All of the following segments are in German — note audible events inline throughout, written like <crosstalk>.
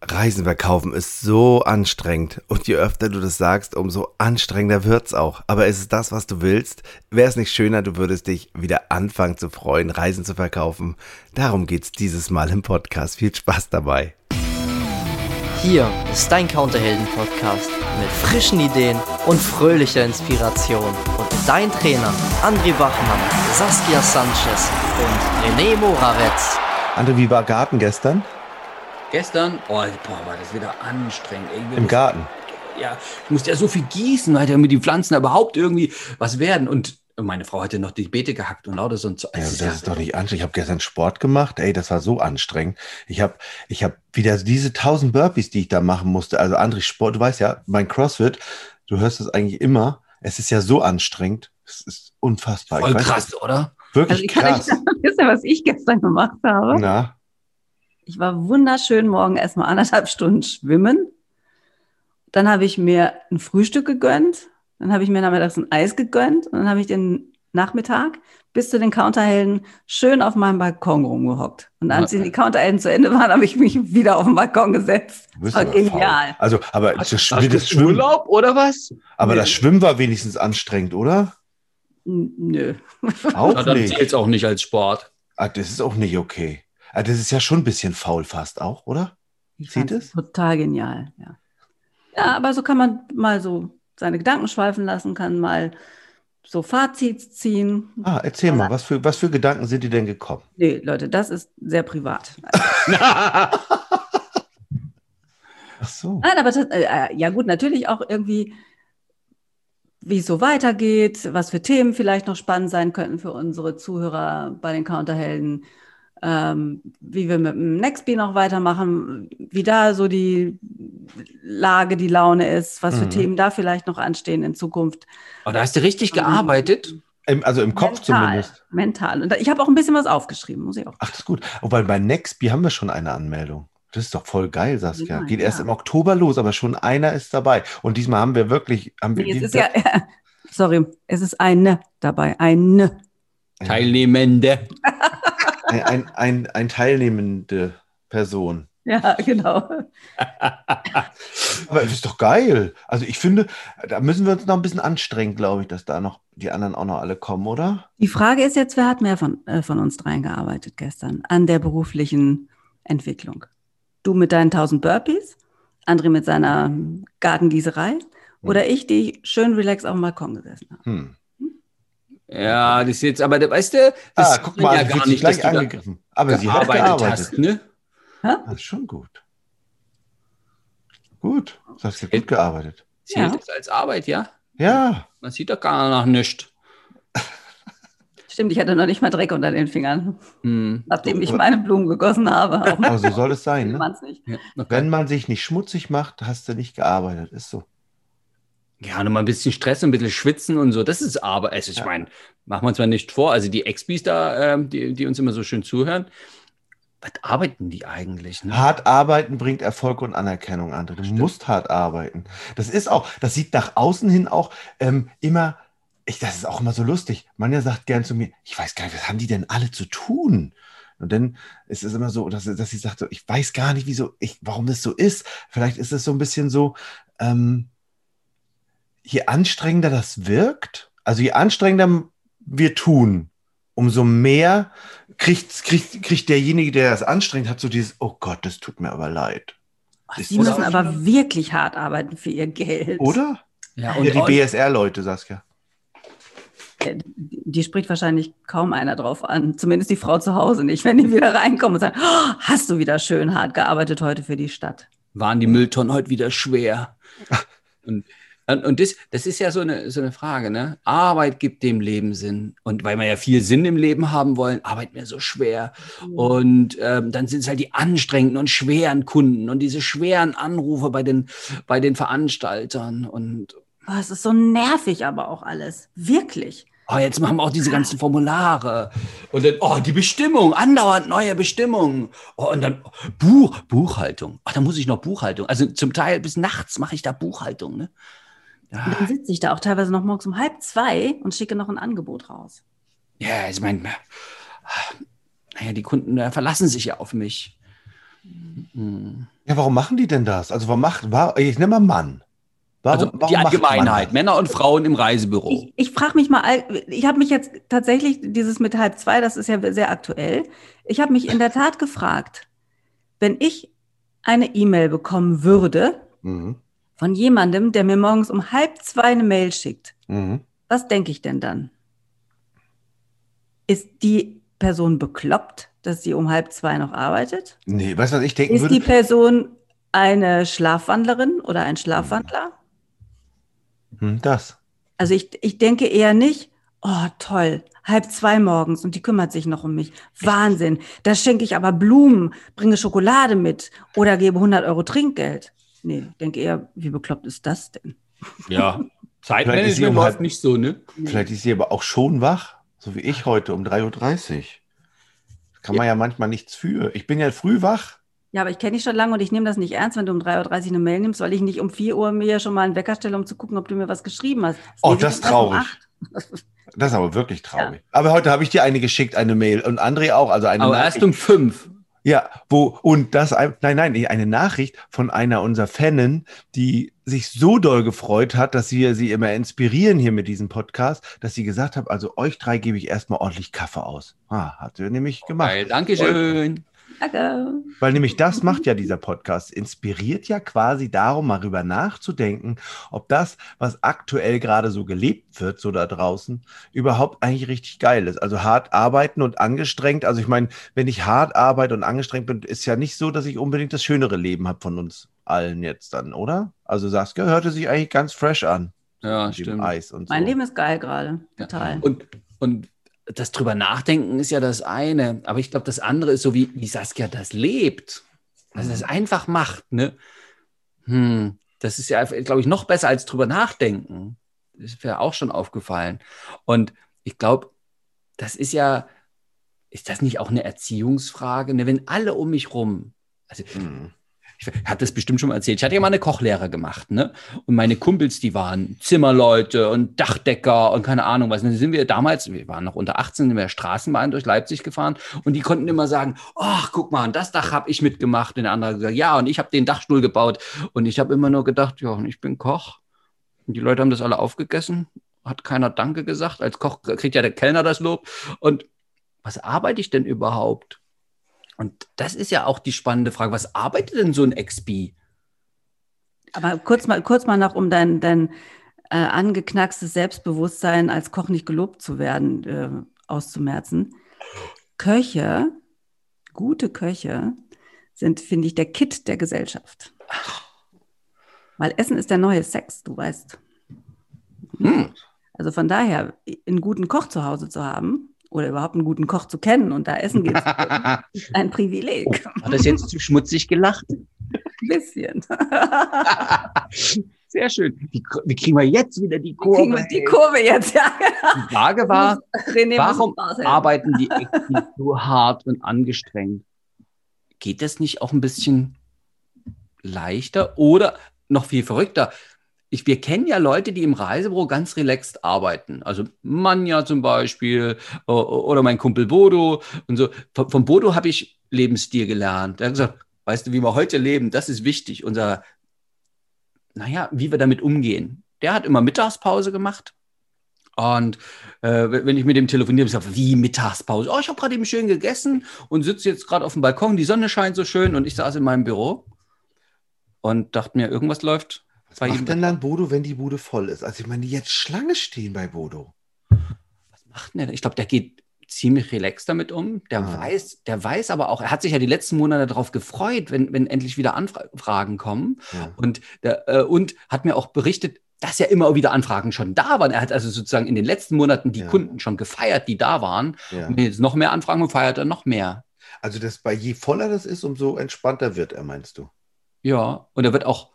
Reisen verkaufen ist so anstrengend und je öfter du das sagst, umso anstrengender wird's auch. Aber ist es das, was du willst? Wäre es nicht schöner, du würdest dich wieder anfangen zu freuen, Reisen zu verkaufen? Darum geht's dieses Mal im Podcast. Viel Spaß dabei. Hier ist dein Counterhelden-Podcast mit frischen Ideen und fröhlicher Inspiration. Und dein Trainer André Bachmann, Saskia Sanchez und René Moravetz. André, wie war Garten gestern? Gestern, oh, boah, war das wieder anstrengend. Ey, Im Garten? Ja, ich musste ja so viel gießen, weil damit die Pflanzen überhaupt irgendwie was werden. Und meine Frau hatte noch die Beete gehackt und lauter so ein Zeug. Ja, das ja- ist doch nicht anstrengend. Ich habe gestern Sport gemacht. Ey, das war so anstrengend. Ich habe ich hab wieder diese 1000 Burpees, die ich da machen musste. Also André, Sport, du weißt ja, mein CrossFit, du hörst es eigentlich immer. Es ist ja so anstrengend. Es ist unfassbar. voll Ich weiß, krass, oder? Wirklich Also ich kann krass. euch sagen, wisst ihr, was ich gestern gemacht habe? Na, Ich war wunderschön morgen erstmal anderthalb Stunden schwimmen. Dann habe ich mir ein Frühstück gegönnt. Dann habe ich mir nachmittags ein Eis gegönnt. Und dann habe ich den Nachmittag bis zu den Counterhelden schön auf meinem Balkon rumgehockt. Und als die Counterhelden zu Ende waren, <laughs> habe ich mich wieder auf den Balkon gesetzt. Das war aber faul. genial. Also, aber das, hast das du Schwimmen, Urlaub oder was? aber Nee. das Schwimmen war wenigstens anstrengend, oder? N- Nö. Auch Na, dann nicht. zählt es auch nicht als Sport. Ah, das ist auch nicht okay. Ah, das ist ja schon ein bisschen faul fast auch, oder? Ich Sieht es? Total genial, ja. Ja, aber so kann man mal so seine Gedanken schweifen lassen, kann mal so Fazit ziehen. Ah, erzähl mal, was für, was für Gedanken sind dir denn gekommen? Nee, Leute, das ist sehr privat. <laughs> Ach so. Nein, aber das, äh, ja gut, natürlich auch irgendwie, wie es so weitergeht, was für Themen vielleicht noch spannend sein könnten für unsere Zuhörer bei den Counterhelden, ähm, wie wir mit dem Nextbee noch weitermachen, wie da so die Lage, die Laune ist, was für Mhm. Themen da vielleicht noch anstehen in Zukunft. Oh, da hast du richtig gearbeitet. Im, also im Kopf mental, zumindest. Mental. Und ich habe auch ein bisschen was aufgeschrieben, muss ich auch. Ach, das ist gut. Wobei bei Nextbee haben wir schon eine Anmeldung. Das ist doch voll geil, Saskia. Ja, Geht erst ja. im Oktober los, aber schon einer ist dabei. Und diesmal haben wir wirklich. Haben wir Nee, es ist ja, <laughs> sorry, es ist eine dabei, eine. Teilnehmende. <laughs> ein, ein, ein, ein teilnehmende Person. Ja, genau. <laughs> Aber das ist doch geil. Also ich finde, da müssen wir uns noch ein bisschen anstrengen, glaube ich, dass da noch die anderen auch noch alle kommen, oder? Die Frage ist jetzt, wer hat mehr von, äh, von uns dreien gearbeitet gestern an der beruflichen Entwicklung? Du mit deinen 1000 Burpees, André mit seiner Gartengießerei oder ich, die schön relax auf dem Balkon gesessen habe. Hm. Ja, das ist jetzt, aber weißt du, das Ah, guck mal, ja du gar nicht, dass gleich du angegriffen. Aber sie hat gearbeitet hast, ne? Das ist schon gut. Gut. Saskia, gut gearbeitet. Zählt Ja. das als Arbeit, ja? Ja. Man sieht doch gar nach nichts. <laughs> Stimmt, ich hatte noch nicht mal Dreck unter den Fingern, Hm. nachdem ich meine Blumen gegossen habe. Aber so soll es sein. <laughs> Ne? man es nicht. Ja, okay. Wenn man sich nicht schmutzig macht, hast du nicht gearbeitet. Ist so. Ja, nur mal ein bisschen Stress, ein bisschen schwitzen und so. Das ist Arbeit. Also ich Ja. meine, machen wir uns mal nicht vor. Also die Expis da, ähm, die, die uns immer so schön zuhören, was arbeiten die eigentlich? Ne? Hart arbeiten bringt Erfolg und Anerkennung, André. Du Stimmt. musst hart arbeiten. Das ist auch, das sieht nach außen hin auch ähm, immer, ich, das ist auch immer so lustig. Manja sagt gern zu mir, ich weiß gar nicht, was haben die denn alle zu tun? Und dann ist es immer so, dass, dass sie sagt, so, ich weiß gar nicht, wieso, ich, warum das so ist. Vielleicht ist es so ein bisschen so, ähm, je anstrengender das wirkt, also je anstrengender wir tun, umso mehr kriegt, kriegt, kriegt derjenige, der das anstrengt, hat so dieses, oh Gott, das tut mir aber leid. Ist Die müssen aber wirklich hart arbeiten für ihr Geld. Oder? Ja, Ja, die und, BSR-Leute, Saskia. Äh, Die spricht wahrscheinlich kaum einer drauf an. Zumindest die Frau zu Hause nicht, wenn die wieder reinkommen und sagen, oh, hast du wieder schön hart gearbeitet heute für die Stadt. waren die Mülltonnen heute wieder schwer. Und, <laughs> und, das, das ist ja so eine, so eine Frage, ne? Arbeit gibt dem Leben Sinn. Und weil wir ja viel Sinn im Leben haben wollen, arbeiten wir so schwer. Und ähm, dann sind es halt die anstrengenden und schweren Kunden und diese schweren Anrufe bei den, bei den Veranstaltern. Und Oh, es ist so nervig aber auch alles. Wirklich. oh, jetzt machen wir auch diese ganzen Formulare. Und dann, oh, die Bestimmung, andauernd neue Bestimmungen. Oh, und dann Buch, Buchhaltung. Ach, da muss ich noch Buchhaltung. Also zum Teil bis nachts mache ich da Buchhaltung, ne? Und Ja, dann sitze ich da auch teilweise noch morgens um halb zwei und schicke noch ein Angebot raus. ja ich meine, naja, die Kunden äh, verlassen sich ja auf mich. Ja, warum machen die denn das? Also, warum macht, war, ich nenne mal Mann. Warum, Also warum die Allgemeinheit? Männer und Frauen im Reisebüro. Ich, ich frage mich mal, ich habe mich jetzt tatsächlich, dieses mit halb zwei, das ist ja sehr aktuell. Ich habe mich in der Tat gefragt, wenn ich eine E-Mail bekommen würde Mhm. Von jemandem, der mir morgens um halb zwei eine Mail schickt, Mhm. was denke ich denn dann? Ist die Person bekloppt, dass sie um halb zwei noch arbeitet? Nee, weißt du, was ich denken Ist würde? die Person eine Schlafwandlerin oder ein Schlafwandler? Hm, das. Also ich, ich denke eher nicht, oh toll, halb zwei morgens und die kümmert sich noch um mich. Wahnsinn. Da schenke ich aber Blumen, bringe Schokolade mit oder gebe 100 Euro Trinkgeld. Nee, ich denke eher, wie bekloppt ist das denn? Ja. <laughs> Vielleicht ist sie Zeitmanagement läuft halb- nicht so, ne? Vielleicht ist sie aber auch schon wach, so wie ich heute um 3.30 Uhr. Kann man ja manchmal nichts für. Ich bin ja früh wach. Ja, aber ich kenne dich schon lange und ich nehme das nicht ernst, wenn du um 3.30 Uhr eine Mail nimmst, weil ich nicht um 4 Uhr mir schon mal einen Wecker stelle, um zu gucken, ob du mir was geschrieben hast. Oh, lese ich das ist um traurig. Das ist aber wirklich traurig. Aber heute habe ich dir eine geschickt, eine Mail. Und André auch. Also eine Aber Nachricht. erst um fünf. Ja, wo, und das, ein- nein, nein, eine Nachricht von einer unserer Fanen, die sich so doll gefreut hat, dass wir sie immer inspirieren hier mit diesem Podcast, dass sie gesagt hat, also euch drei gebe ich erstmal ordentlich Kaffee aus. Ah, hat sie nämlich gemacht. Geil, Dankeschön. Danke. Weil nämlich das macht ja dieser Podcast, inspiriert ja quasi darum, mal drüber nachzudenken, ob das, was aktuell gerade so gelebt wird, so da draußen, überhaupt eigentlich richtig geil ist. Also hart arbeiten und angestrengt. Also ich meine, wenn ich hart arbeite und angestrengt bin, ist ja nicht so, dass ich unbedingt das schönere Leben habe von uns allen jetzt dann, oder? Also Saskia hörte sich eigentlich ganz fresh an. Ja, stimmt. Eis und so. Mein Leben ist geil gerade. Total. Und, und das drüber nachdenken ist ja das eine. Aber ich glaube, das andere ist so, wie, wie Saskia das lebt. Also das einfach macht, ne? Hm, das ist ja, glaube ich, noch besser als drüber nachdenken. Das wäre auch schon aufgefallen. Und ich glaube, das ist ja, ist das nicht auch eine Erziehungsfrage? Ne? Wenn alle um mich rum, also Mhm. Ich hatte das bestimmt schon mal erzählt. Ich hatte ja mal eine Kochlehre gemacht, ne? Und meine Kumpels, die waren Zimmerleute und Dachdecker und keine Ahnung was. Und dann sind wir damals, wir waren noch unter 18, sind wir Straßenbahn durch Leipzig gefahren und die konnten immer sagen, ach, guck mal, das Dach habe ich mitgemacht. Und der andere gesagt, ja, und ich habe den Dachstuhl gebaut. Und ich habe immer nur gedacht, ja, und ich bin Koch. Und die Leute haben das alle aufgegessen. Hat keiner Danke gesagt. Als Koch kriegt ja der Kellner das Lob. Und was arbeite ich denn überhaupt? Und das ist ja auch die spannende Frage. Was arbeitet denn so ein XP? Aber kurz mal, kurz mal noch, um dein, dein äh, angeknackstes Selbstbewusstsein als Koch nicht gelobt zu werden, äh, auszumerzen. Köche, gute Köche, sind, finde ich, der Kit der Gesellschaft. Weil Essen ist der neue Sex, du weißt. Hm. Also von daher, einen guten Koch zu Hause zu haben oder überhaupt einen guten Koch zu kennen und da essen geht, <laughs> ist ein Privileg. Hat das jetzt zu schmutzig gelacht? Ein bisschen. <laughs> Sehr schön. Wie, wie kriegen wir jetzt wieder die Wie kriegen Kurve? wir die Kurve jetzt? Ja, Die Frage war, René warum arbeiten die XP so hart und angestrengt? Geht das nicht auch ein bisschen leichter oder noch viel verrückter? Ich, wir kennen ja Leute, die im Reisebüro ganz relaxed arbeiten. Also Manja zum Beispiel oder mein Kumpel Bodo und so. Von, von Bodo habe ich Lebensstil gelernt. Er hat gesagt, weißt du, wie wir heute leben, das ist wichtig. Unser, naja, wie wir damit umgehen. Der hat immer Mittagspause gemacht. Und äh, wenn ich mit dem telefoniere, ich wie Mittagspause? Oh, ich habe gerade eben schön gegessen und sitze jetzt gerade auf dem Balkon, die Sonne scheint so schön und ich saß in meinem Büro und dachte mir, irgendwas läuft Was bei ihm. macht denn dann Bodo, wenn die Bude voll ist? Also ich meine, die jetzt Schlange stehen bei Bodo. Was macht denn der? Ich glaube, der geht ziemlich relaxed damit um. Der Ah. weiß, der weiß aber auch, er hat sich ja die letzten Monate darauf gefreut, wenn, wenn endlich wieder Anfragen kommen. Ja. Und, der, äh, und hat mir auch berichtet, dass ja immer wieder Anfragen schon da waren. Er hat also sozusagen in den letzten Monaten die Ja. Kunden schon gefeiert, die da waren. Ja. Und jetzt noch mehr Anfragen feiert er noch mehr. Also das bei je voller das ist, umso entspannter wird er, meinst du? Ja, und er wird auch,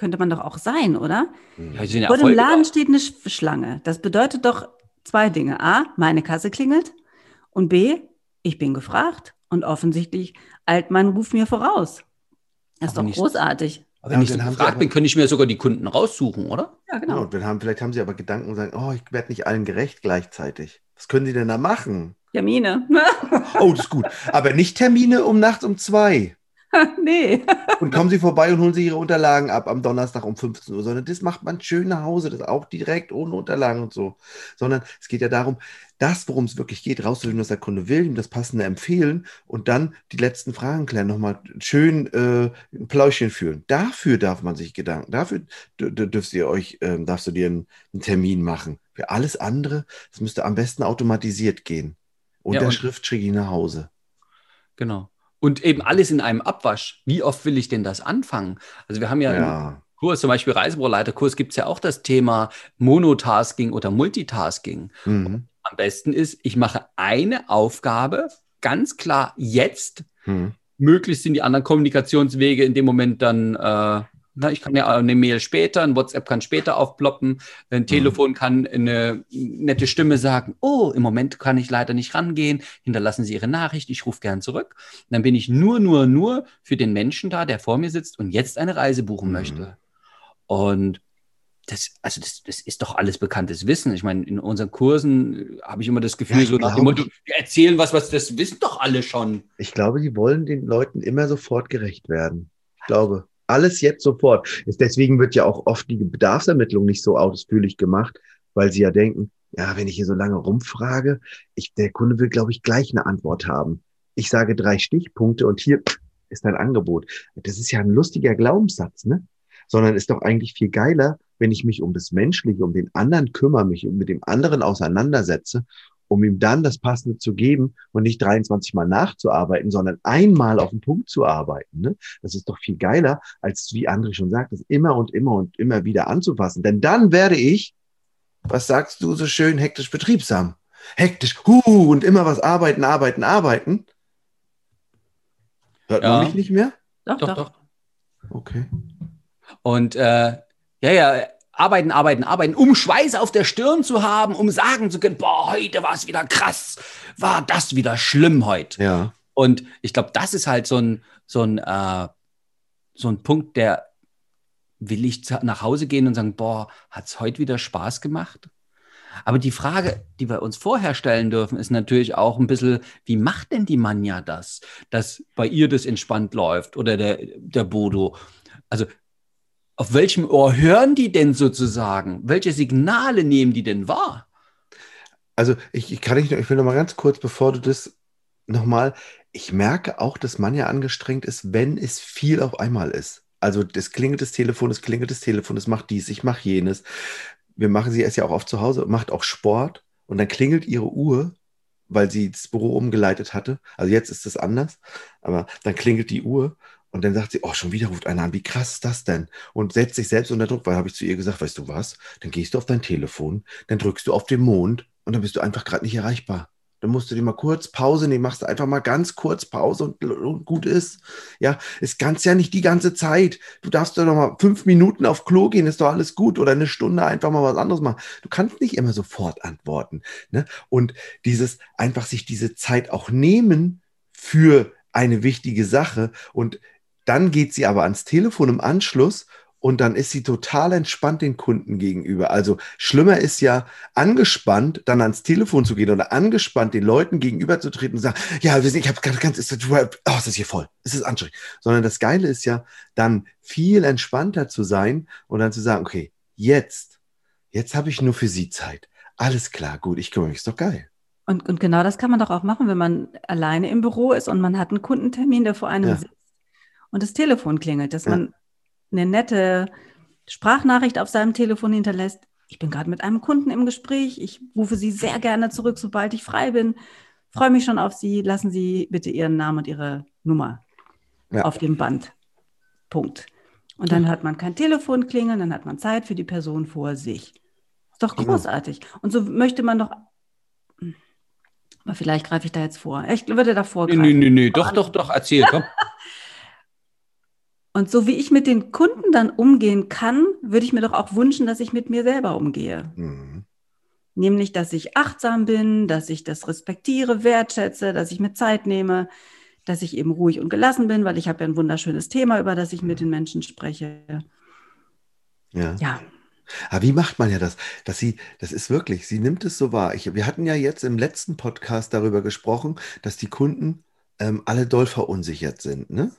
Könnte man doch auch sein, oder? Hm. ja, ja Vor dem Laden steht eine Sch- Schlange. Das bedeutet doch zwei Dinge. A, meine Kasse klingelt. Und B, ich bin gefragt. Und offensichtlich eilt mein Ruf mir voraus. Das ist Aber doch nicht- großartig. Aber Ja, wenn ich so gefragt aber- bin, könnte ich mir sogar die Kunden raussuchen, oder? Ja, Ja, genau. und dann haben, vielleicht haben sie aber Gedanken und sagen, oh, ich werde nicht allen gerecht gleichzeitig. Was können sie denn da machen? Termine. <laughs> Oh, das ist gut. Aber nicht Termine um nachts um zwei. <laughs> nee. und kommen Sie vorbei und holen Sie Ihre Unterlagen ab am Donnerstag um 15 Uhr, sondern das macht man schön nach Hause, das auch direkt ohne Unterlagen und so. Sondern es geht ja darum, das, worum es wirklich geht, rauszufinden, was der Kunde will, ihm das Passende empfehlen und dann die letzten Fragen klären, nochmal schön äh, ein Pläuschen führen. Dafür darf man sich Gedanken, dafür dürft ihr euch, äh, darfst du dir einen, einen, Termin machen. Für alles andere, das müsste am besten automatisiert gehen. Und ja, der und Schrift schicke ich nach Hause. Genau. Und eben alles in einem Abwasch. Wie oft will ich denn das anfangen? Also wir haben ja, ja. Kurs, zum Beispiel Reisebüroleiterkurs, gibt es ja auch das Thema Monotasking oder Multitasking. Mhm. Am besten ist, ich mache eine Aufgabe ganz klar jetzt. Mhm. Möglichst sind die anderen Kommunikationswege in dem Moment dann äh, na, ich kann ja eine Mail später, ein WhatsApp kann später aufploppen, ein mhm. Telefon kann eine nette Stimme sagen, oh, im Moment kann ich leider nicht rangehen, hinterlassen Sie Ihre Nachricht, ich rufe gern zurück. Und dann bin ich nur, nur, nur für den Menschen da, der vor mir sitzt und jetzt eine Reise buchen mhm. möchte. Und das, also das, das ist doch alles bekanntes Wissen. Ich meine, in unseren Kursen habe ich immer das Gefühl, ja, so nach dem Motto, wir erzählen was, was das wissen doch alle schon. Ich glaube, die wollen den Leuten immer sofort gerecht werden. Ich glaube alles jetzt sofort. Deswegen wird ja auch oft die Bedarfsermittlung nicht so ausführlich gemacht, weil sie ja denken, ja, wenn ich hier so lange rumfrage, ich, der Kunde will, glaube ich, gleich eine Antwort haben. Ich sage drei Stichpunkte und hier ist dein Angebot. Das ist ja ein lustiger Glaubenssatz, ne? Sondern ist doch eigentlich viel geiler, wenn ich mich um das Menschliche, um den anderen kümmere, mich mit dem anderen auseinandersetze um ihm dann das Passende zu geben und nicht 23 Mal nachzuarbeiten, sondern einmal auf den Punkt zu arbeiten. Ne? Das ist doch viel geiler, als wie André schon sagt, das immer und immer und immer wieder anzufassen. Denn dann werde ich, was sagst du so schön, hektisch betriebsam. Hektisch, hu, und immer was arbeiten, arbeiten, arbeiten. Hört ja. man mich nicht mehr? Doch, doch. doch. Okay. Und äh, ja, ja, arbeiten, arbeiten, arbeiten, um Schweiß auf der Stirn zu haben, um sagen zu können, boah, heute war es wieder krass, war das wieder schlimm heute. Ja. Und ich glaube, das ist halt so ein, so ein, äh, so ein Punkt, der will ich nach Hause gehen und sagen, boah, hat es heute wieder Spaß gemacht? Aber die Frage, die wir uns vorher stellen dürfen, ist natürlich auch ein bisschen, wie macht denn die Manja das, dass bei ihr das entspannt läuft oder der, der Bodo? Also auf welchem Ohr hören die denn sozusagen? Welche Signale nehmen die denn wahr? Also ich, ich kann nicht, ich will noch mal ganz kurz, bevor du das nochmal, ich merke auch, dass man ja angestrengt ist, wenn es viel auf einmal ist. Also das klingelt das Telefon, es klingelt das Telefon, es macht dies, ich mache jenes. Wir machen sie erst ja auch oft zu Hause, macht auch Sport und dann klingelt ihre Uhr, weil sie das Büro umgeleitet hatte. Also jetzt ist es anders, aber dann klingelt die Uhr und dann sagt sie, oh, schon wieder ruft einer an, wie krass ist das denn? Und setzt sich selbst unter Druck, weil habe ich zu ihr gesagt, weißt du was, dann gehst du auf dein Telefon, dann drückst du auf den Mond und dann bist du einfach gerade nicht erreichbar. Dann musst du dir mal kurz Pause nehmen, machst du einfach mal ganz kurz Pause und, und gut ist. Ja, es kannst ja nicht die ganze Zeit. Du darfst doch noch mal fünf Minuten auf Klo gehen, ist doch alles gut. Oder eine Stunde einfach mal was anderes machen. Du kannst nicht immer sofort antworten. Ne? Und dieses, einfach sich diese Zeit auch nehmen für eine wichtige Sache und dann geht sie aber ans Telefon im Anschluss und dann ist sie total entspannt den Kunden gegenüber. Also schlimmer ist ja angespannt, dann ans Telefon zu gehen oder angespannt den Leuten gegenüberzutreten und sagen, ja, ich habe ganz, ganz, ist, oh, es ist hier voll, es ist anstrengend. Sondern das Geile ist ja, dann viel entspannter zu sein und dann zu sagen, okay, jetzt, jetzt habe ich nur für Sie Zeit. Alles klar, gut, ich kümmere mich, ist doch geil. Und, und genau das kann man doch auch machen, wenn man alleine im Büro ist und man hat einen Kundentermin, der vor einem ja. sitzt und das Telefon klingelt, dass ja. man eine nette Sprachnachricht auf seinem Telefon hinterlässt. Ich bin gerade mit einem Kunden im Gespräch. Ich rufe Sie sehr gerne zurück, sobald ich frei bin. Freue mich schon auf Sie. Lassen Sie bitte Ihren Namen und Ihre Nummer ja. auf dem Band. Punkt. Und dann hört man kein Telefon klingeln, dann hat man Zeit für die Person vor sich. Ist doch großartig. Und so möchte man doch. Aber vielleicht greife ich da jetzt vor. Ich würde da vorgreifen. Nee, nee, nee, doch, doch, doch, erzähl, komm. <laughs> Und so wie ich mit den Kunden dann umgehen kann, würde ich mir doch auch wünschen, dass ich mit mir selber umgehe. Mhm. Nämlich, dass ich achtsam bin, dass ich das respektiere, wertschätze, dass ich mir Zeit nehme, dass ich eben ruhig und gelassen bin, weil ich habe ja ein wunderschönes Thema, über das ich mit den Menschen spreche. Ja. ja. Aber wie macht man ja das? Dass sie, das ist wirklich, sie nimmt es so wahr. Ich, wir hatten ja jetzt im letzten Podcast darüber gesprochen, dass die Kunden ähm, alle doll verunsichert sind, ne?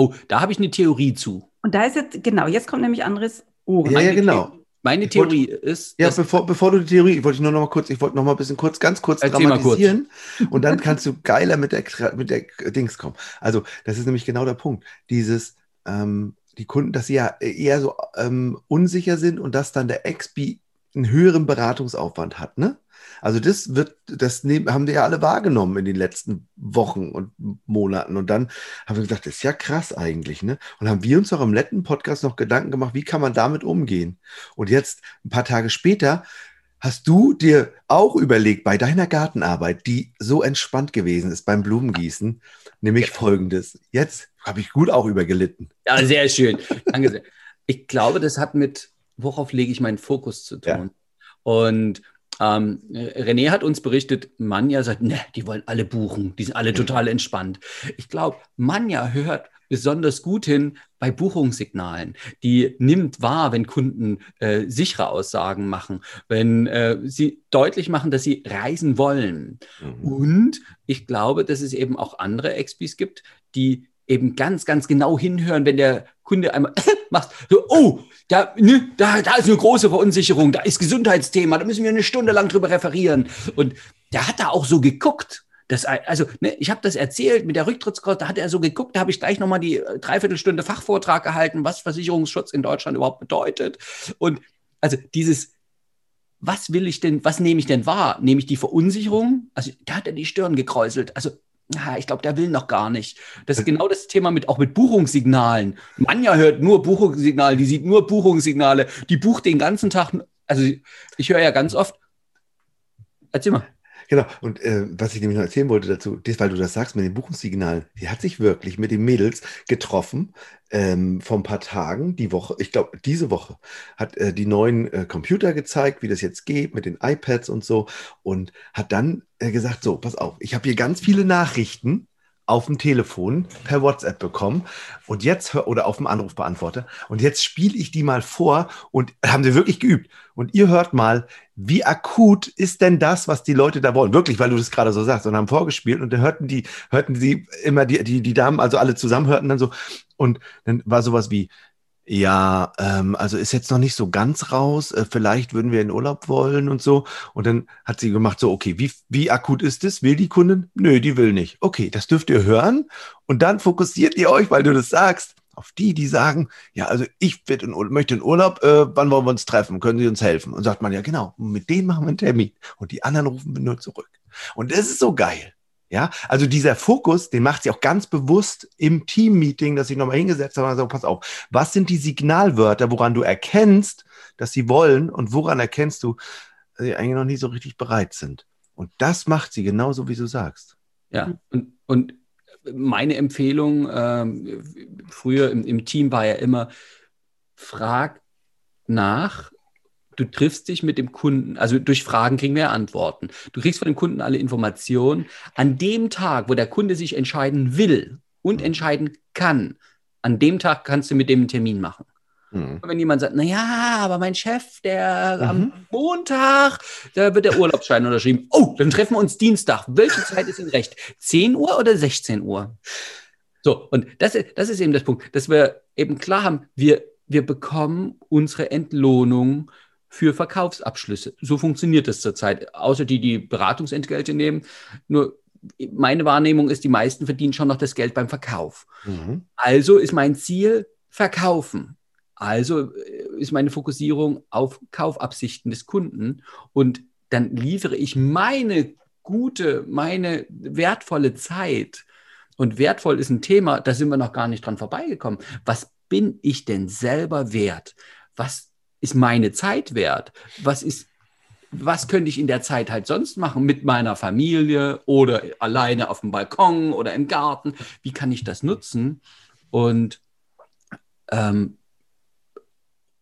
Oh, da habe ich eine Theorie zu. Und da ist jetzt, genau, jetzt kommt nämlich Andres Ohren. Ja, ja, Meine genau. Meine Ich wollte- Theorie ist, Ja, bevor, bevor du die Theorie, wollte ich nur noch mal kurz, ich wollte noch mal ein bisschen kurz, ganz kurz mal kurz. dramatisieren <laughs> und dann kannst du geiler mit der, mit der Dings kommen. Also, das ist nämlich genau der Punkt. Dieses, ähm, die Kunden, dass sie ja eher so ähm, unsicher sind und dass dann der XP einen höheren Beratungsaufwand hat, ne? Also das wird, das haben die ja alle wahrgenommen in den letzten Wochen und Monaten. Und dann haben wir gesagt, das ist ja krass eigentlich, ne? Und haben wir uns auch im letzten Podcast noch Gedanken gemacht, wie kann man damit umgehen? Und jetzt, ein paar Tage später, hast du dir auch überlegt, bei deiner Gartenarbeit, die so entspannt gewesen ist beim Blumengießen, nämlich folgendes. Jetzt habe ich gut auch übergelitten. Ja, sehr schön. Danke sehr. Ich glaube, das hat mit, worauf lege ich meinen Fokus zu tun. Und ähm, René hat uns berichtet, Manja sagt, ne, die wollen alle buchen, die sind alle total entspannt. Ich glaube, Manja hört besonders gut hin bei Buchungssignalen. Die nimmt wahr, wenn Kunden äh, sichere Aussagen machen, wenn äh, sie deutlich machen, dass sie reisen wollen. Und ich glaube, dass es eben auch andere XPs gibt, die eben ganz, ganz genau hinhören, wenn der Kunde einmal <laughs> macht, so, oh, da, ne, da, da ist eine große Verunsicherung, da ist Gesundheitsthema, da müssen wir eine Stunde lang drüber referieren. Und der hat da auch so geguckt. Das, also, ne, ich habe das erzählt mit der Rücktrittskost, da hat er so geguckt, da habe ich gleich nochmal die äh, Dreiviertelstunde Fachvortrag gehalten, was Versicherungsschutz in Deutschland überhaupt bedeutet. Und also dieses, was will ich denn, was nehme ich denn wahr? Nehme ich die Verunsicherung? Also da hat er die Stirn gekräuselt. Also ja, ich glaube, der will noch gar nicht. Das ist genau das Thema mit auch mit Buchungssignalen. Manja hört nur Buchungssignale, die sieht nur Buchungssignale, die bucht den ganzen Tag. Also ich höre ja ganz oft. Erzähl mal. Genau, und äh, was ich nämlich noch erzählen wollte dazu, das, weil du das sagst mit den Buchungssignalen, die hat sich wirklich mit den Mädels getroffen ähm, vor ein paar Tagen, die Woche, ich glaube, diese Woche, hat äh, die neuen äh, Computer gezeigt, wie das jetzt geht mit den iPads und so und hat dann äh, gesagt, so, pass auf, ich habe hier ganz viele Nachrichten auf dem Telefon per WhatsApp bekommen und jetzt oder auf dem Anrufbeantworter. Und jetzt spiele ich die mal vor und haben sie wirklich geübt. Und ihr hört mal, wie akut ist denn das, was die Leute da wollen? Wirklich, weil du das gerade so sagst und haben vorgespielt und dann hörten die, hörten sie immer die, die, die Damen, also alle zusammen hörten dann so. Und dann war sowas wie, ja, ähm, also ist jetzt noch nicht so ganz raus, äh, vielleicht würden wir in Urlaub wollen und so. Und dann hat sie gemacht, so, okay, wie, wie akut ist es? Will die Kundin? Nö, die will nicht. Okay, das dürft ihr hören. Und dann fokussiert ihr euch, weil du das sagst, auf die, die sagen, ja, also ich in, möchte in Urlaub, äh, wann wollen wir uns treffen? Können Sie uns helfen? Und sagt man, ja, genau, mit denen machen wir einen Termin. Und die anderen rufen wir nur zurück. Und das ist so geil. Ja, also dieser Fokus, den macht sie auch ganz bewusst im Team-Meeting, dass ich nochmal hingesetzt habe und gesagt, pass auf, was sind die Signalwörter, woran du erkennst, dass sie wollen und woran erkennst du, dass sie eigentlich noch nicht so richtig bereit sind? Und das macht sie genauso, wie du sagst. Ja, und, und meine Empfehlung ähm, früher im, im Team war ja immer, frag nach, du triffst dich mit dem Kunden, also durch Fragen kriegen wir Antworten. Du kriegst von dem Kunden alle Informationen. An dem Tag, wo der Kunde sich entscheiden will und entscheiden kann, an dem Tag kannst du mit dem einen Termin machen. Mhm. Wenn jemand sagt, naja, aber mein Chef, der Mhm. am Montag, da wird der Urlaubsschein unterschrieben. Oh, dann treffen wir uns Dienstag. Welche Zeit ist Ihnen recht? 10 Uhr oder 16 Uhr? So, und das ist, das ist eben das Punkt, dass wir eben klar haben, wir, wir bekommen unsere Entlohnung für Verkaufsabschlüsse. So funktioniert das zurzeit. Außer die, die Beratungsentgelte nehmen. Nur meine Wahrnehmung ist, die meisten verdienen schon noch das Geld beim Verkauf. Mhm. Also ist mein Ziel verkaufen. Also äh, ist meine Fokussierung auf Kaufabsichten des Kunden und dann liefere ich meine gute, meine wertvolle Zeit. Und wertvoll ist ein Thema, da sind wir noch gar nicht dran vorbeigekommen. Was bin ich denn selber wert? Was ist meine Zeit wert? Was ist was könnte ich in der Zeit halt sonst machen mit meiner Familie oder alleine auf dem Balkon oder im Garten? Wie kann ich das nutzen? Und ähm,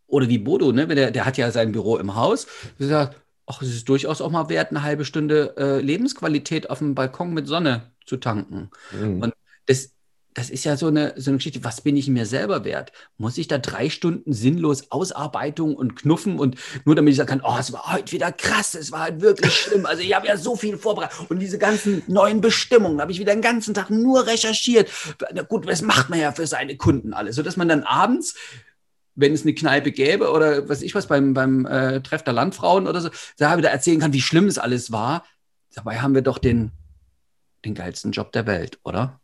oder wie Bodo, ne? Der, der hat ja sein Büro im Haus. Sagt, ach, es ist durchaus auch mal wert, eine halbe Stunde äh, Lebensqualität auf dem Balkon mit Sonne zu tanken. Mhm. Und das, das ist ja so eine, so eine Geschichte, was bin ich mir selber wert? Muss ich da drei Stunden sinnlos Ausarbeitung und Knuffen und nur damit ich sagen kann, oh, es war heute wieder krass, es war halt wirklich <laughs> schlimm. Also ich habe ja so viel vorbereitet und diese ganzen neuen Bestimmungen habe ich wieder den ganzen Tag nur recherchiert. Na gut, das macht man ja für seine Kunden alles, sodass man dann abends wenn es eine Kneipe gäbe oder was ich was beim, beim äh, Treff der Landfrauen oder so, da wieder erzählen kann, wie schlimm es alles war. Dabei haben wir doch den, den geilsten Job der Welt, oder?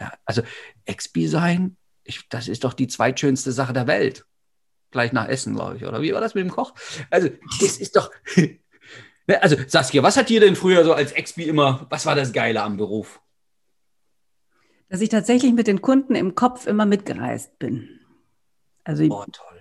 Ja, also Expi sein, ich, das ist doch die zweitschönste Sache der Welt. Gleich nach Essen, glaube ich, oder? Wie war das mit dem Koch? Also, das ist doch. <laughs> Ne, also, Saskia, was hat dir denn früher so als Expi immer, was war das Geile am Beruf? Dass ich tatsächlich mit den Kunden im Kopf immer mitgereist bin. Also, oh, toll.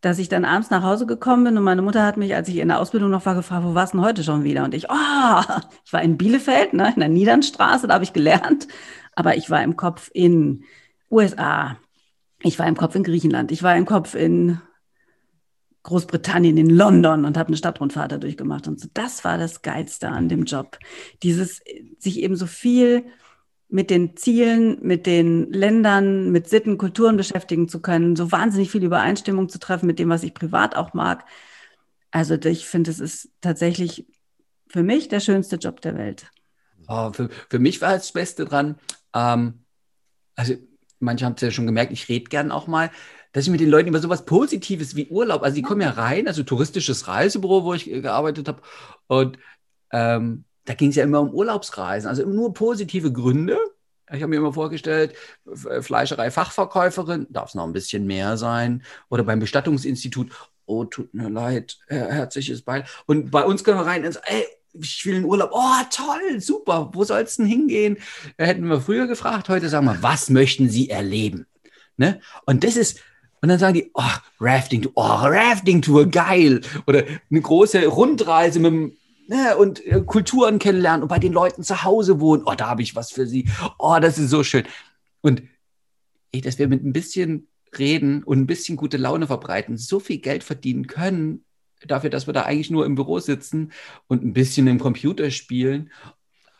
Dass ich dann abends nach Hause gekommen bin und meine Mutter hat mich, als ich in der Ausbildung noch war, gefragt, wo warst du denn heute schon wieder? Und ich, oh, <laughs> ich war in Bielefeld, ne, in der Niedernstraße, da habe ich gelernt aber ich war im Kopf in USA, ich war im Kopf in Griechenland, ich war im Kopf in Großbritannien, in London und habe eine Stadtrundfahrt dadurch gemacht. Und so, das war das Geilste an dem Job. Dieses, sich eben so viel mit den Zielen, mit den Ländern, mit Sitten, Kulturen beschäftigen zu können, so wahnsinnig viel Übereinstimmung zu treffen mit dem, was ich privat auch mag. Also ich finde, es ist tatsächlich für mich der schönste Job der Welt. Oh, für, für mich war das Beste dran, ähm, also manche haben es ja schon gemerkt, ich rede gern auch mal, dass ich mit den Leuten über sowas Positives wie Urlaub, also die kommen ja rein, also touristisches Reisebüro, wo ich gearbeitet habe, und ähm, da ging es ja immer um Urlaubsreisen, also nur positive Gründe. Ich habe mir immer vorgestellt, Fleischerei-Fachverkäuferin, darf es noch ein bisschen mehr sein, oder beim Bestattungsinstitut, oh, tut mir leid, herzliches Beil. Und bei uns können wir rein sagen, ey, ich will in Urlaub. Oh, toll, super. Wo soll es denn hingehen? Hätten wir früher gefragt. Heute sagen wir, was möchten Sie erleben? Ne? Und das ist, und dann sagen die, oh, Rafting, oh, Rafting-Tour, geil. Oder eine große Rundreise mit dem, ne, und äh, Kulturen kennenlernen und bei den Leuten zu Hause wohnen. Oh, da habe ich was für Sie. Oh, das ist so schön. Und ey, dass wir mit ein bisschen reden und ein bisschen gute Laune verbreiten, so viel Geld verdienen können, dafür, dass wir da eigentlich nur im Büro sitzen und ein bisschen im Computer spielen.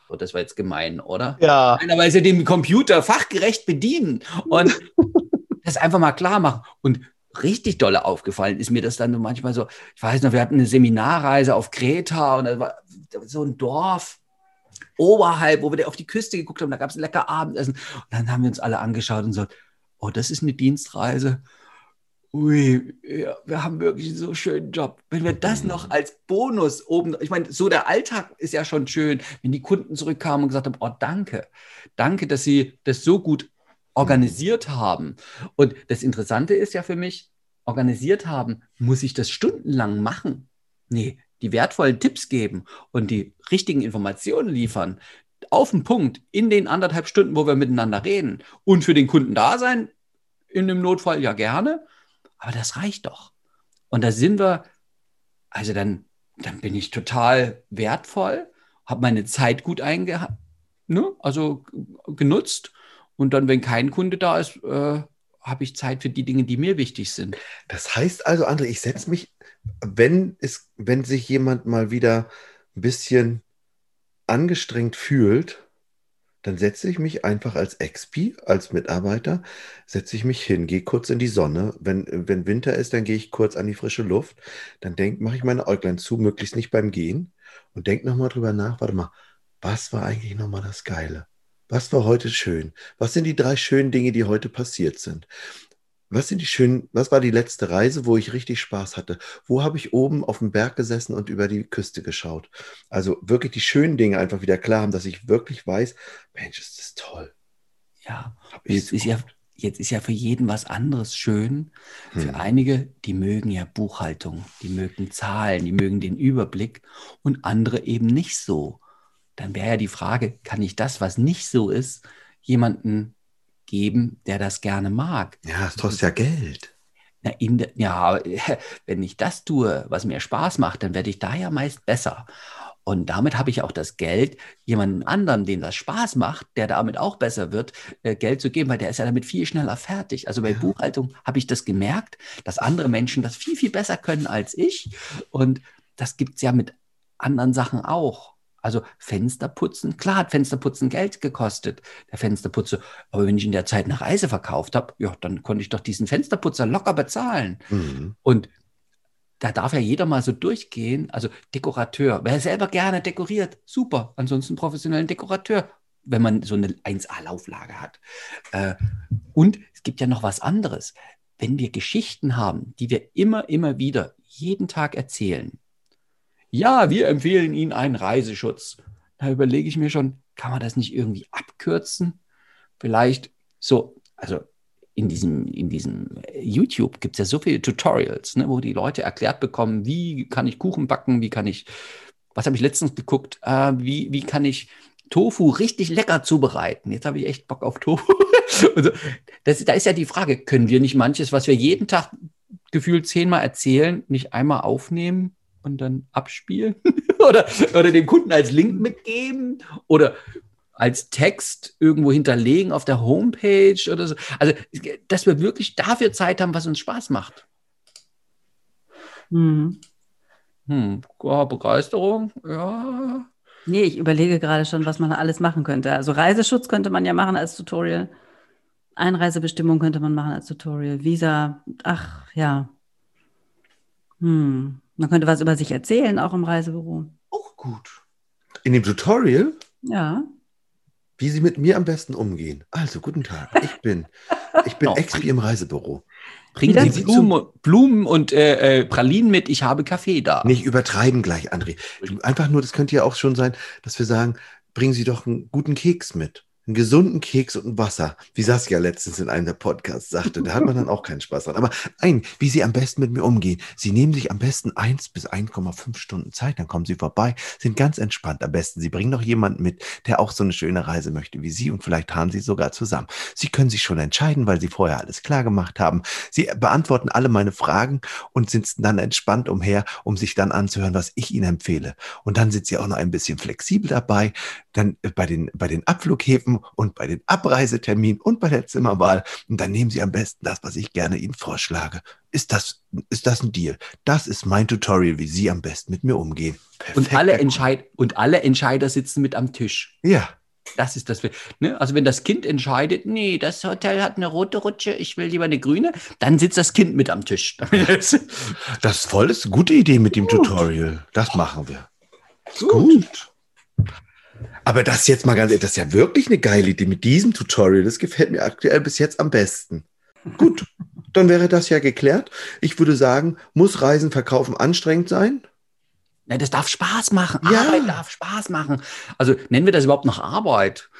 Oh, das war jetzt gemein, oder? Ja. Sie den Computer fachgerecht bedienen und <laughs> das einfach mal klar machen. Und richtig dolle aufgefallen ist mir das dann manchmal so, ich weiß noch, wir hatten eine Seminarreise auf Kreta und das war so ein Dorf oberhalb, wo wir auf die Küste geguckt haben, da gab es ein lecker Abendessen. Und dann haben wir uns alle angeschaut und so, oh, das ist eine Dienstreise ui, ja, wir haben wirklich einen so schönen Job. Wenn wir das noch als Bonus oben, ich meine, so der Alltag ist ja schon schön, wenn die Kunden zurückkamen und gesagt haben, oh, danke, danke, dass Sie das so gut organisiert haben. Und das Interessante ist ja für mich, organisiert haben, muss ich das stundenlang machen? Nee, die wertvollen Tipps geben und die richtigen Informationen liefern, auf den Punkt, in den anderthalb Stunden, wo wir miteinander reden und für den Kunden da sein, in dem Notfall ja gerne, aber das reicht doch. Und da sind wir, also dann, dann bin ich total wertvoll, habe meine Zeit gut einge, ne? also genutzt. Und dann, wenn kein Kunde da ist, äh, habe ich Zeit für die Dinge, die mir wichtig sind. Das heißt also, André, ich setze mich, wenn es, wenn sich jemand mal wieder ein bisschen angestrengt fühlt, dann setze ich mich einfach als Expi, als Mitarbeiter, setze ich mich hin, gehe kurz in die Sonne. Wenn, wenn Winter ist, dann gehe ich kurz an die frische Luft. Dann mache ich meine Äuglein zu, möglichst nicht beim Gehen und denke nochmal drüber nach, warte mal, was war eigentlich nochmal das Geile? Was war heute schön? Was sind die drei schönen Dinge, die heute passiert sind? Was sind die schönen, was war die letzte Reise, wo ich richtig Spaß hatte? Wo habe ich oben auf dem Berg gesessen und über die Küste geschaut? Also wirklich die schönen Dinge einfach wieder klar haben, dass ich wirklich weiß, Mensch, ist das toll. Ja, jetzt ist ja, jetzt ist ja für jeden was anderes schön. Für hm. einige, die mögen ja Buchhaltung, die mögen Zahlen, die mögen den Überblick und andere eben nicht so. Dann wäre ja die Frage, kann ich das, was nicht so ist, jemanden geben, der das gerne mag. Ja, es kostet ja Geld. Na, in, ja, <laughs> wenn ich das tue, was mir Spaß macht, dann werde ich da ja meist besser. Und damit habe ich auch das Geld, jemandem anderen, dem das Spaß macht, der damit auch besser wird, äh, Geld zu geben, weil der ist ja damit viel schneller fertig. Also bei ja. Buchhaltung habe ich das gemerkt, dass andere Menschen das viel, viel besser können als ich. Und das gibt es ja mit anderen Sachen auch. Also Fensterputzen, klar hat Fensterputzen Geld gekostet, der Fensterputzer. Aber wenn ich in der Zeit eine Reise verkauft habe, ja, dann konnte ich doch diesen Fensterputzer locker bezahlen. Mhm. Und da darf ja jeder mal so durchgehen. Also Dekorateur, wer selber gerne dekoriert, super. Ansonsten professionellen Dekorateur, wenn man so eine 1A-Lauflage hat. Äh, und es gibt ja noch was anderes. Wenn wir Geschichten haben, die wir immer, immer wieder jeden Tag erzählen. Ja, wir empfehlen Ihnen einen Reiseschutz. Da überlege ich mir schon, kann man das nicht irgendwie abkürzen? Vielleicht so, also in diesem, in diesem YouTube gibt es ja so viele Tutorials, ne, wo die Leute erklärt bekommen, wie kann ich Kuchen backen, wie kann ich, was habe ich letztens geguckt, äh, wie, wie kann ich Tofu richtig lecker zubereiten. Jetzt habe ich echt Bock auf Tofu. <laughs> also, das, da ist ja die Frage, können wir nicht manches, was wir jeden Tag gefühlt zehnmal erzählen, nicht einmal aufnehmen und dann abspielen? <laughs> oder, oder dem Kunden als Link mitgeben? Oder als Text irgendwo hinterlegen auf der Homepage oder so. Also, dass wir wirklich dafür Zeit haben, was uns Spaß macht. Mhm. Hm, ja, Begeisterung, ja. Nee, ich überlege gerade schon, was man alles machen könnte. Also Reiseschutz könnte man ja machen als Tutorial. Einreisebestimmung könnte man machen als Tutorial. Visa, ach ja. Hm. Man könnte was über sich erzählen, auch im Reisebüro. Auch gut. In dem Tutorial, Ja. wie Sie mit mir am besten umgehen. Also, guten Tag. Ich bin, <laughs> ich bin. Expi im Reisebüro. Bringen Sie? Blumen, Blumen und äh, äh, Pralinen mit, ich habe Kaffee da. Nicht übertreiben gleich, André. Einfach nur, das könnte ja auch schon sein, dass wir sagen, bringen Sie doch einen guten Keks mit. Einen gesunden Keks und ein Wasser. Wie Saskia letztens in einem der Podcasts sagte. Da hat man dann auch keinen Spaß dran. Aber ein, wie Sie am besten mit mir umgehen. Sie nehmen sich am besten 1 bis 1,5 Stunden Zeit. Dann kommen Sie vorbei, sind ganz entspannt. Am besten, Sie bringen noch jemanden mit, der auch so eine schöne Reise möchte wie Sie. Und vielleicht fahren Sie sogar zusammen. Sie können sich schon entscheiden, weil Sie vorher alles klar gemacht haben. Sie beantworten alle meine Fragen und sind dann entspannt umher, um sich dann anzuhören, was ich Ihnen empfehle. Und dann sind Sie auch noch ein bisschen flexibel dabei, dann äh, bei den, bei den Abflughäfen und bei den Abreiseterminen und bei der Zimmerwahl. Und dann nehmen Sie am besten das, was ich gerne Ihnen vorschlage. Ist das, ist das ein Deal? Das ist mein Tutorial, wie Sie am besten mit mir umgehen. und, alle Entscheid und alle Entscheider sitzen mit am Tisch. Ja, Das ist das. Ne? Also wenn das Kind entscheidet, nee, das Hotel hat eine rote Rutsche, ich will lieber eine grüne, dann sitzt das Kind mit am Tisch. <laughs> das ist voll, das ist eine gute Idee mit dem Tutorial. Das machen wir. Ist gut. Aber das jetzt mal ganz, das ist ja wirklich eine geile Idee mit diesem Tutorial. Das gefällt mir aktuell bis jetzt am besten. Gut, <laughs> dann wäre das ja geklärt. Ich würde sagen, muss Reisen verkaufen anstrengend sein? Na, das darf Spaß machen. Ja. Arbeit darf Spaß machen. Also nennen wir das überhaupt noch Arbeit?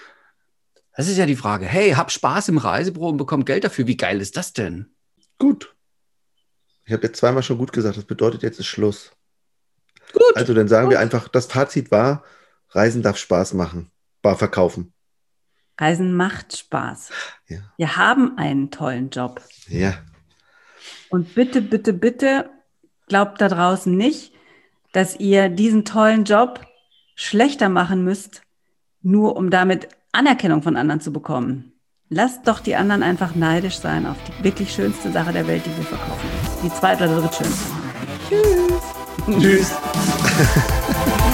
Das ist ja die Frage. Hey, hab Spaß im Reisebüro und bekomm Geld dafür. Wie geil ist das denn? Gut. Ich habe jetzt zweimal schon gut gesagt, das bedeutet jetzt ist Schluss. Gut. Also dann sagen wir einfach, das Fazit war, Reisen darf Spaß machen. Bar verkaufen. Reisen macht Spaß. Ja. Wir haben einen tollen Job. Ja. Und bitte, bitte, bitte glaubt da draußen nicht, dass ihr diesen tollen Job schlechter machen müsst, nur um damit Anerkennung von anderen zu bekommen. Lasst doch die anderen einfach neidisch sein auf die wirklich schönste Sache der Welt, die wir verkaufen. Die zweit- oder drittschönste. Tschüss. <laughs>